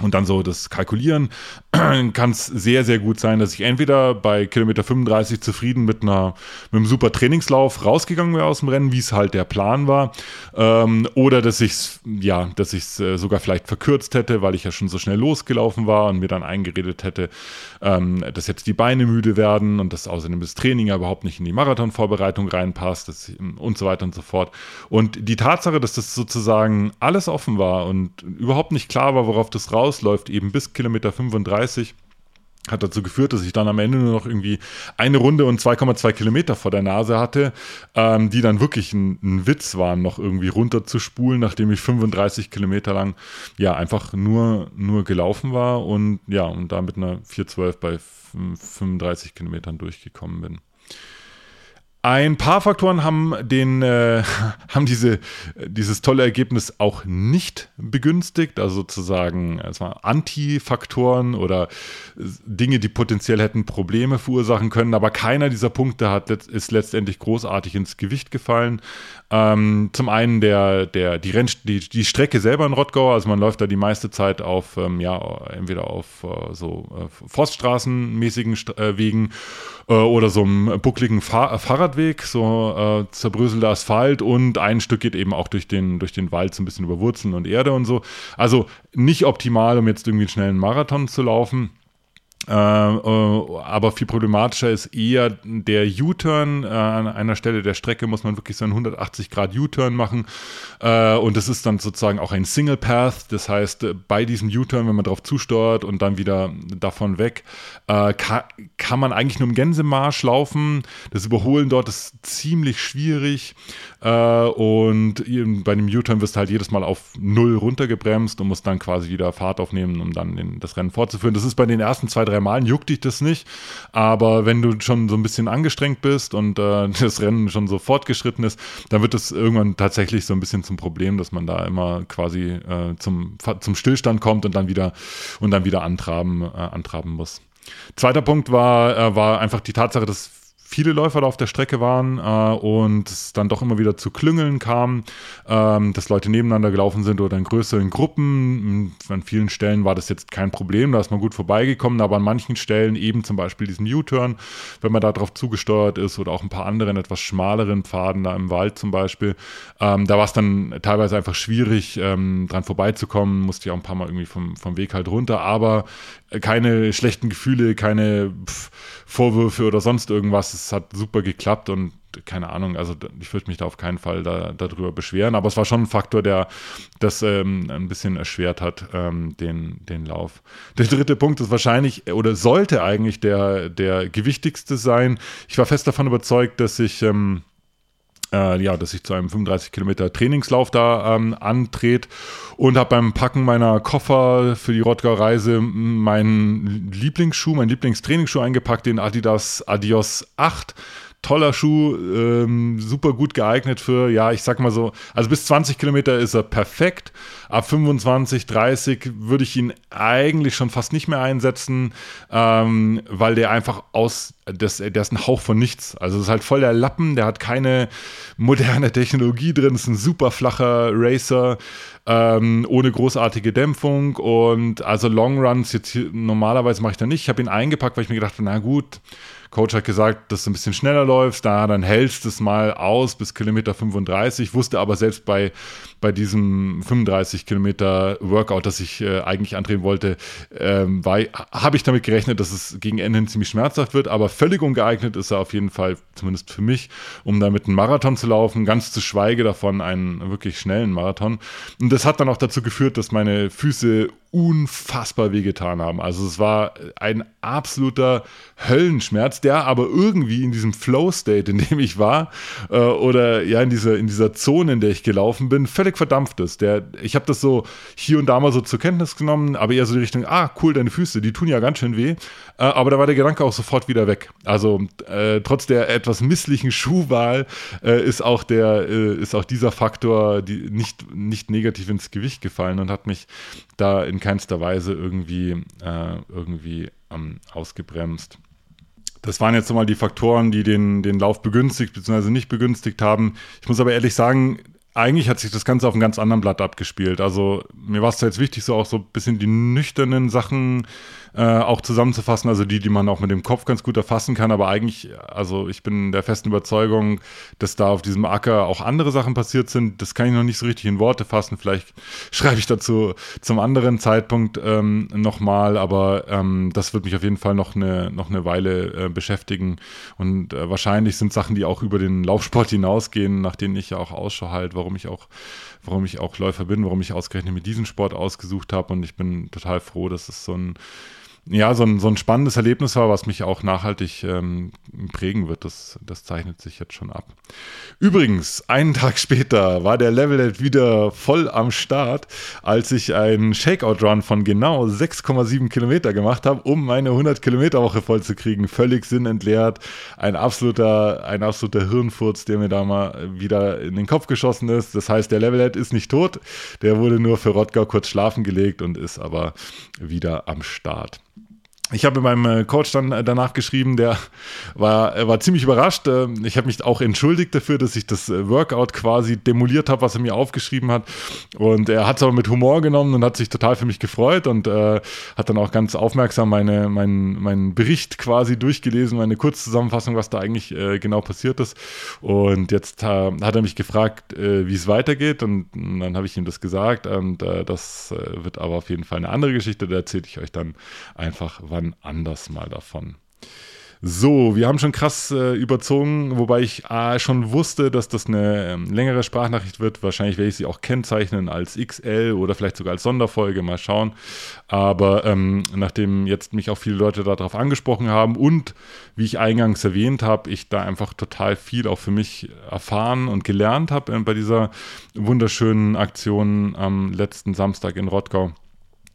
Speaker 1: und dann so das Kalkulieren kann es sehr, sehr gut sein, dass ich entweder bei Kilometer 35 zufrieden mit, einer, mit einem super Trainingslauf rausgegangen wäre aus dem Rennen, wie es halt der Plan war, ähm, oder dass ich es ja, ich äh, sogar vielleicht verkürzt hätte, weil ich ja schon so schnell losgelaufen war und mir dann eingeredet hätte, ähm, dass jetzt die Beine müde werden und dass außerdem das Training ja überhaupt nicht in die Marathonvorbereitung reinpasst dass, und so weiter und so fort. Und die Tatsache, dass das sozusagen alles offen war und überhaupt nicht klar war, worauf das raus ausläuft, eben bis Kilometer 35 hat dazu geführt, dass ich dann am Ende nur noch irgendwie eine Runde und 2,2 Kilometer vor der Nase hatte, ähm, die dann wirklich ein, ein, Witz waren, noch irgendwie runterzuspulen, nachdem ich 35 Kilometer lang ja einfach nur, nur gelaufen war und ja, und da mit einer 4,12 bei 35 Kilometern durchgekommen bin. Ein paar Faktoren haben den, äh, haben diese, dieses tolle Ergebnis auch nicht begünstigt, also sozusagen also Anti-Faktoren oder Dinge, die potenziell hätten Probleme verursachen können, aber keiner dieser Punkte hat, ist letztendlich großartig ins Gewicht gefallen. Ähm, zum einen der, der, die, Renn, die, die Strecke selber in Rottgau, also man läuft da die meiste Zeit auf, ähm, ja, entweder auf äh, so äh, Forststraßenmäßigen St äh, Wegen äh, oder so einem buckligen Fahr Fahrradweg, so äh, zerbröselter Asphalt und ein Stück geht eben auch durch den, durch den Wald so ein bisschen über Wurzeln und Erde und so. Also nicht optimal, um jetzt irgendwie einen schnellen Marathon zu laufen. Äh, äh, aber viel problematischer ist eher der U-Turn. Äh, an einer Stelle der Strecke muss man wirklich so einen 180 Grad U-Turn machen. Äh, und das ist dann sozusagen auch ein Single Path. Das heißt, äh, bei diesem U-Turn, wenn man darauf zusteuert und dann wieder davon weg, äh, kann, kann, man eigentlich nur im Gänsemarsch laufen. Das Überholen dort ist ziemlich schwierig. und bei dem U-Turn wirst du halt jedes Mal auf Null runtergebremst und musst dann quasi wieder Fahrt aufnehmen, um dann den, das Rennen fortzuführen. Das ist bei den ersten zwei, drei Malen juckt dich das nicht. Aber wenn du schon so ein bisschen angestrengt bist und äh, das Rennen schon so fortgeschritten ist, dann wird es irgendwann tatsächlich so ein bisschen zum Problem, dass man da immer quasi äh, zum, zum Stillstand kommt und dann wieder und dann wieder antraben, äh, antraben muss. Zweiter Punkt war, äh, war einfach die Tatsache, dass viele Läufer da auf der Strecke waren äh, und es dann doch immer wieder zu Klüngeln kam, ähm, dass Leute nebeneinander gelaufen sind oder in größeren Gruppen. An vielen Stellen war das jetzt kein Problem, da ist man gut vorbeigekommen, aber an manchen Stellen eben zum Beispiel diesen U-Turn, wenn man da drauf zugesteuert ist oder auch ein paar anderen etwas schmaleren Pfaden da im Wald zum Beispiel, ähm, da war es dann teilweise einfach schwierig, ähm, dran vorbeizukommen, musste ich auch ein paar Mal irgendwie vom, vom Weg halt runter, aber keine schlechten Gefühle, keine Vorwürfe oder sonst irgendwas. Es hat super geklappt und keine Ahnung, also ich würde mich da auf keinen Fall da, darüber beschweren, aber es war schon ein Faktor, der das ähm, ein bisschen erschwert hat, ähm, den, den Lauf. Der dritte Punkt ist wahrscheinlich oder sollte eigentlich der, der gewichtigste sein. Ich war fest davon überzeugt, dass ich ähm, äh, ja, dass ich zu einem 35 Kilometer Trainingslauf da ähm, antrete und habe beim Packen meiner Koffer für die Rottgau Reise meinen Lieblingsschuh, meinen Lieblingstrainingsschuh eingepackt, den Adidas Adios 8 toller Schuh, ähm, super gut geeignet für, ja, ich sag mal so, also bis 20 Kilometer ist er perfekt. Ab 25, 30 würde ich ihn eigentlich schon fast nicht mehr einsetzen, ähm, weil der einfach aus, das, der ist ein Hauch von nichts. Also es ist halt voll der Lappen, der hat keine moderne Technologie drin, ist ein super flacher Racer. Ähm, ohne großartige Dämpfung und also Long Runs jetzt hier, normalerweise mache ich da nicht. Ich habe ihn eingepackt, weil ich mir gedacht habe, na gut, Coach hat gesagt, dass du ein bisschen schneller läufst, da dann hältst du es mal aus bis Kilometer 35, wusste aber selbst bei, bei diesem 35 Kilometer Workout, das ich äh, eigentlich andrehen wollte, ähm, habe ich damit gerechnet, dass es gegen Ende hin ziemlich schmerzhaft wird, aber völlig ungeeignet ist er auf jeden Fall, zumindest für mich, um damit einen Marathon zu laufen, ganz zu schweige davon einen wirklich schnellen Marathon. Und das hat dann auch dazu geführt, dass meine Füße unfassbar wehgetan haben. Also es war ein absoluter Höllenschmerz, der aber irgendwie in diesem Flow-State, in dem ich war, äh, oder ja in dieser, in dieser Zone, in der ich gelaufen bin, völlig verdampft ist. Der, ich habe das so hier und da mal so zur Kenntnis genommen, aber eher so die Richtung, ah, cool, deine Füße, die tun ja ganz schön weh. Äh, aber da war der Gedanke auch sofort wieder weg. Also äh, trotz der etwas misslichen Schuhwahl äh, ist auch der, äh, ist auch dieser Faktor die, nicht, nicht negativ ins Gewicht gefallen und hat mich da in keinster Weise irgendwie, äh, irgendwie ähm, ausgebremst. Das waren jetzt nochmal die Faktoren, die den, den Lauf begünstigt bzw. nicht begünstigt haben. Ich muss aber ehrlich sagen, eigentlich hat sich das Ganze auf einem ganz anderen Blatt abgespielt. Also mir war es jetzt wichtig, so auch so ein bisschen die nüchternen Sachen äh, auch zusammenzufassen, also die, die man auch mit dem Kopf ganz gut erfassen kann. Aber eigentlich, also ich bin der festen Überzeugung, dass da auf diesem Acker auch andere Sachen passiert sind. Das kann ich noch nicht so richtig in Worte fassen. Vielleicht schreibe ich dazu zum anderen Zeitpunkt ähm, nochmal, aber ähm, das wird mich auf jeden Fall noch eine, noch eine Weile äh, beschäftigen. Und äh, wahrscheinlich sind Sachen, die auch über den Laufsport hinausgehen, nach denen ich ja auch Ausschau halte, warum ich auch warum ich auch Läufer bin, warum ich ausgerechnet mit diesem Sport ausgesucht habe. Und ich bin total froh, dass es so ein ja, so ein, so ein spannendes Erlebnis war, was mich auch nachhaltig ähm, prägen wird. Das, das zeichnet sich jetzt schon ab. Übrigens, einen Tag später war der Level wieder voll am Start, als ich einen Shakeout-Run von genau 6,7 Kilometer gemacht habe, um meine 100-Kilometer-Woche voll zu kriegen. Völlig sinnentleert. Ein absoluter, ein absoluter Hirnfurz, der mir da mal wieder in den Kopf geschossen ist. Das heißt, der Levelhead ist nicht tot. Der wurde nur für Rottgau kurz schlafen gelegt und ist aber wieder am Start. Ich habe meinem äh, Coach dann äh, danach geschrieben, der war, war ziemlich überrascht. Ähm, ich habe mich auch entschuldigt dafür, dass ich das äh, Workout quasi demoliert habe, was er mir aufgeschrieben hat. Und er hat es aber mit Humor genommen und hat sich total für mich gefreut und äh, hat dann auch ganz aufmerksam meine, meinen, meinen Bericht quasi durchgelesen, meine Kurzzusammenfassung, was da eigentlich äh, genau passiert ist. Und jetzt äh, hat er mich gefragt, wie es weitergeht. Und, und dann habe ich ihm das gesagt. Und das wird aber auf jeden Fall eine andere Geschichte. Da erzähle ich euch dann einfach, wann wann anders mal davon. So, wir haben schon krass äh, überzogen, wobei ich äh, schon wusste, dass das eine ähm, längere Sprachnachricht wird. Wahrscheinlich werde ich sie auch kennzeichnen als XL oder vielleicht sogar als Sonderfolge, mal schauen. Aber ähm, nachdem jetzt mich auch viele Leute darauf angesprochen haben und wie ich eingangs erwähnt habe, ich da einfach total viel auch für mich erfahren und gelernt habe äh, bei dieser wunderschönen Aktion am letzten Samstag in Rottgau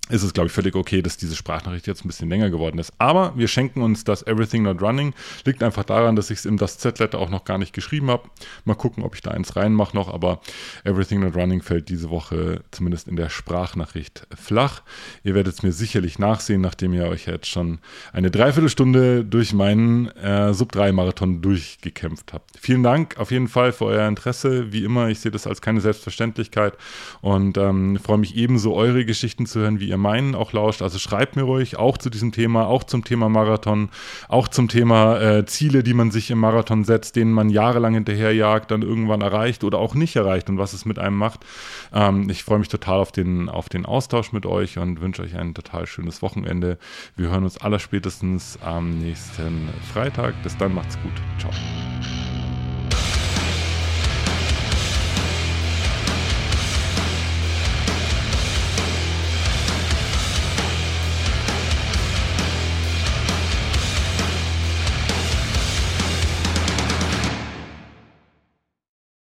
Speaker 1: ist es, glaube ich, völlig okay, dass diese Sprachnachricht jetzt ein bisschen länger geworden ist. Aber wir schenken uns das Everything Not Running. Liegt einfach daran, dass ich es im Das Z-Letter auch noch gar nicht geschrieben habe. Mal gucken, ob ich da eins reinmache noch. Aber Everything Not Running fällt diese Woche zumindest in der Sprachnachricht flach. Ihr werdet es mir sicherlich nachsehen, nachdem ihr euch jetzt schon eine Dreiviertelstunde durch meinen äh, Sub-3-Marathon durchgekämpft habt. Vielen Dank auf jeden Fall für euer Interesse. Wie immer, ich sehe das als keine Selbstverständlichkeit und ähm, freue mich ebenso, eure Geschichten zu hören, wie ihr ihr meinen auch lauscht. Also schreibt mir ruhig auch zu diesem Thema, auch zum Thema Marathon, auch zum Thema äh, Ziele, die man sich im Marathon setzt, denen man jahrelang hinterherjagt, dann irgendwann erreicht oder auch nicht erreicht und was es mit einem macht. Ähm, ich freue mich total auf den, auf den Austausch mit euch und wünsche euch ein total schönes Wochenende. Wir hören uns allerspätestens am nächsten Freitag. Bis dann, macht's gut. Ciao.